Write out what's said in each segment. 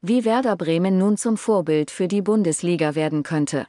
Wie Werder Bremen nun zum Vorbild für die Bundesliga werden könnte.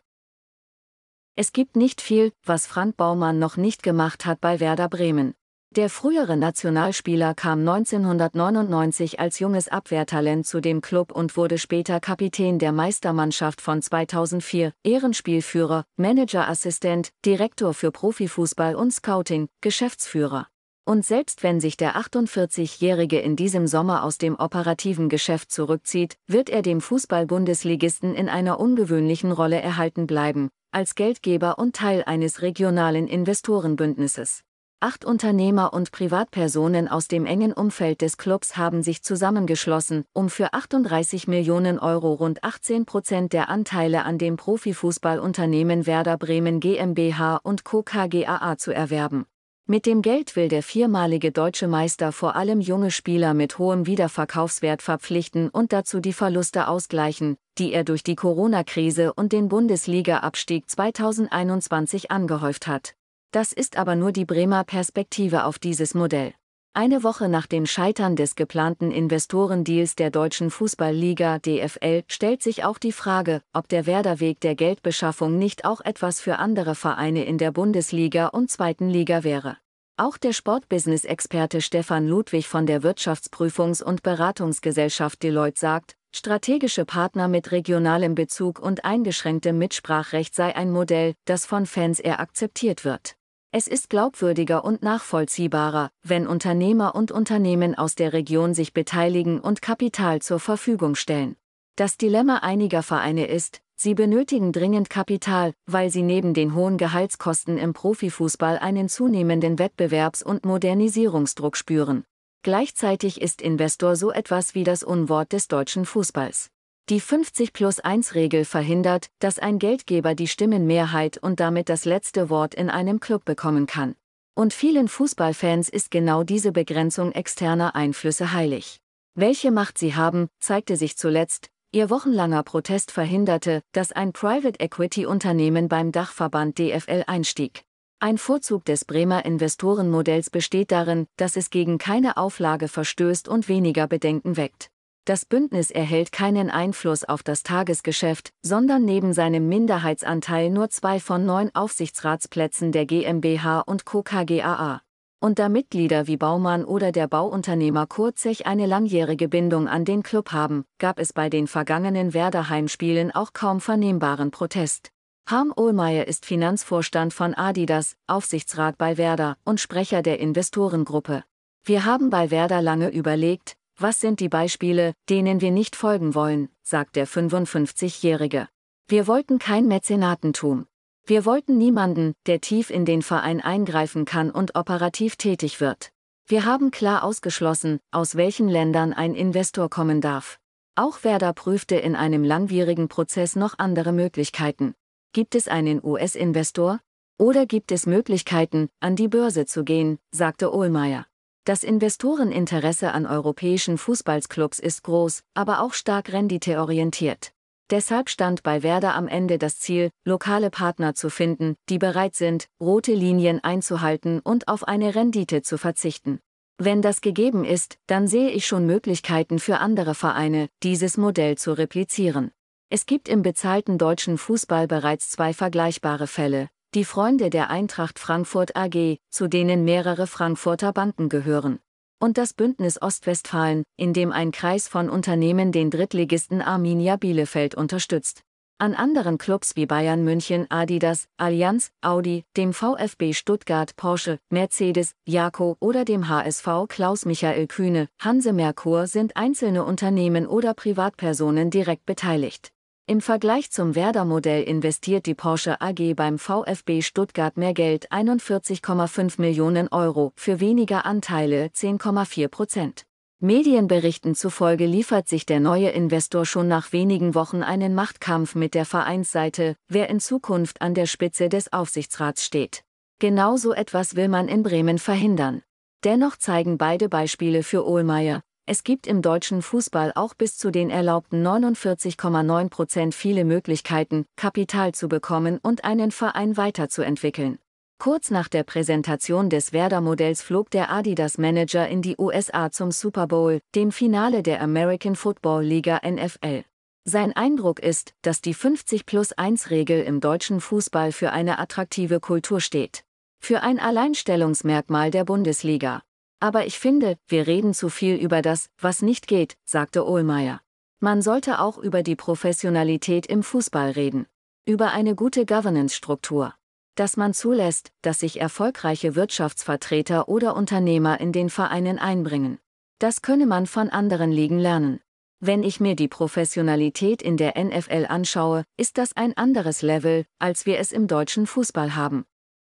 Es gibt nicht viel, was Frank Baumann noch nicht gemacht hat bei Werder Bremen. Der frühere Nationalspieler kam 1999 als junges Abwehrtalent zu dem Club und wurde später Kapitän der Meistermannschaft von 2004, Ehrenspielführer, Managerassistent, Direktor für Profifußball und Scouting, Geschäftsführer. Und selbst wenn sich der 48-Jährige in diesem Sommer aus dem operativen Geschäft zurückzieht, wird er dem Fußball-Bundesligisten in einer ungewöhnlichen Rolle erhalten bleiben, als Geldgeber und Teil eines regionalen Investorenbündnisses. Acht Unternehmer und Privatpersonen aus dem engen Umfeld des Clubs haben sich zusammengeschlossen, um für 38 Millionen Euro rund 18 Prozent der Anteile an dem Profifußballunternehmen Werder Bremen GmbH und Co. KGaA zu erwerben. Mit dem Geld will der viermalige deutsche Meister vor allem junge Spieler mit hohem Wiederverkaufswert verpflichten und dazu die Verluste ausgleichen, die er durch die Corona-Krise und den Bundesliga-Abstieg 2021 angehäuft hat. Das ist aber nur die Bremer Perspektive auf dieses Modell. Eine Woche nach dem Scheitern des geplanten Investorendeals der deutschen Fußballliga DFL stellt sich auch die Frage, ob der Werderweg der Geldbeschaffung nicht auch etwas für andere Vereine in der Bundesliga und zweiten Liga wäre. Auch der Sportbusiness-Experte Stefan Ludwig von der Wirtschaftsprüfungs- und Beratungsgesellschaft Deloitte sagt, strategische Partner mit regionalem Bezug und eingeschränktem Mitsprachrecht sei ein Modell, das von Fans eher akzeptiert wird. Es ist glaubwürdiger und nachvollziehbarer, wenn Unternehmer und Unternehmen aus der Region sich beteiligen und Kapital zur Verfügung stellen. Das Dilemma einiger Vereine ist, sie benötigen dringend Kapital, weil sie neben den hohen Gehaltskosten im Profifußball einen zunehmenden Wettbewerbs- und Modernisierungsdruck spüren. Gleichzeitig ist Investor so etwas wie das Unwort des deutschen Fußballs. Die 50 plus 1 Regel verhindert, dass ein Geldgeber die Stimmenmehrheit und damit das letzte Wort in einem Club bekommen kann. Und vielen Fußballfans ist genau diese Begrenzung externer Einflüsse heilig. Welche Macht sie haben, zeigte sich zuletzt, ihr wochenlanger Protest verhinderte, dass ein Private Equity Unternehmen beim Dachverband DFL einstieg. Ein Vorzug des Bremer Investorenmodells besteht darin, dass es gegen keine Auflage verstößt und weniger Bedenken weckt. Das Bündnis erhält keinen Einfluss auf das Tagesgeschäft, sondern neben seinem Minderheitsanteil nur zwei von neun Aufsichtsratsplätzen der GmbH und Co. KGaA. Und da Mitglieder wie Baumann oder der Bauunternehmer Kurzech eine langjährige Bindung an den Club haben, gab es bei den vergangenen Werder-Heimspielen auch kaum vernehmbaren Protest. Harm Ohlmeier ist Finanzvorstand von Adidas, Aufsichtsrat bei Werder und Sprecher der Investorengruppe. Wir haben bei Werder lange überlegt, was sind die Beispiele, denen wir nicht folgen wollen, sagt der 55-Jährige. Wir wollten kein Mäzenatentum. Wir wollten niemanden, der tief in den Verein eingreifen kann und operativ tätig wird. Wir haben klar ausgeschlossen, aus welchen Ländern ein Investor kommen darf. Auch Werder prüfte in einem langwierigen Prozess noch andere Möglichkeiten. Gibt es einen US-Investor? Oder gibt es Möglichkeiten, an die Börse zu gehen, sagte Ohlmeier. Das Investoreninteresse an europäischen Fußballclubs ist groß, aber auch stark renditeorientiert. Deshalb stand bei Werder am Ende das Ziel, lokale Partner zu finden, die bereit sind, rote Linien einzuhalten und auf eine Rendite zu verzichten. Wenn das gegeben ist, dann sehe ich schon Möglichkeiten für andere Vereine, dieses Modell zu replizieren. Es gibt im bezahlten deutschen Fußball bereits zwei vergleichbare Fälle, die Freunde der Eintracht Frankfurt AG, zu denen mehrere Frankfurter Banken gehören. Und das Bündnis Ostwestfalen, in dem ein Kreis von Unternehmen den Drittligisten Arminia Bielefeld unterstützt. An anderen Clubs wie Bayern München, Adidas, Allianz, Audi, dem VfB Stuttgart, Porsche, Mercedes, Jaco oder dem HSV Klaus Michael Kühne, Hanse Merkur sind einzelne Unternehmen oder Privatpersonen direkt beteiligt. Im Vergleich zum Werder-Modell investiert die Porsche AG beim VfB Stuttgart mehr Geld 41,5 Millionen Euro für weniger Anteile 10,4 Prozent. Medienberichten zufolge liefert sich der neue Investor schon nach wenigen Wochen einen Machtkampf mit der Vereinsseite, wer in Zukunft an der Spitze des Aufsichtsrats steht. Genau so etwas will man in Bremen verhindern. Dennoch zeigen beide Beispiele für Ohlmeier, es gibt im deutschen Fußball auch bis zu den erlaubten 49,9 Prozent viele Möglichkeiten, Kapital zu bekommen und einen Verein weiterzuentwickeln. Kurz nach der Präsentation des Werder-Modells flog der Adidas-Manager in die USA zum Super Bowl, dem Finale der American Football Liga NFL. Sein Eindruck ist, dass die 50 plus 1 Regel im deutschen Fußball für eine attraktive Kultur steht. Für ein Alleinstellungsmerkmal der Bundesliga. Aber ich finde, wir reden zu viel über das, was nicht geht, sagte Ohlmeier. Man sollte auch über die Professionalität im Fußball reden. Über eine gute Governance-Struktur. Dass man zulässt, dass sich erfolgreiche Wirtschaftsvertreter oder Unternehmer in den Vereinen einbringen. Das könne man von anderen Ligen lernen. Wenn ich mir die Professionalität in der NFL anschaue, ist das ein anderes Level, als wir es im deutschen Fußball haben.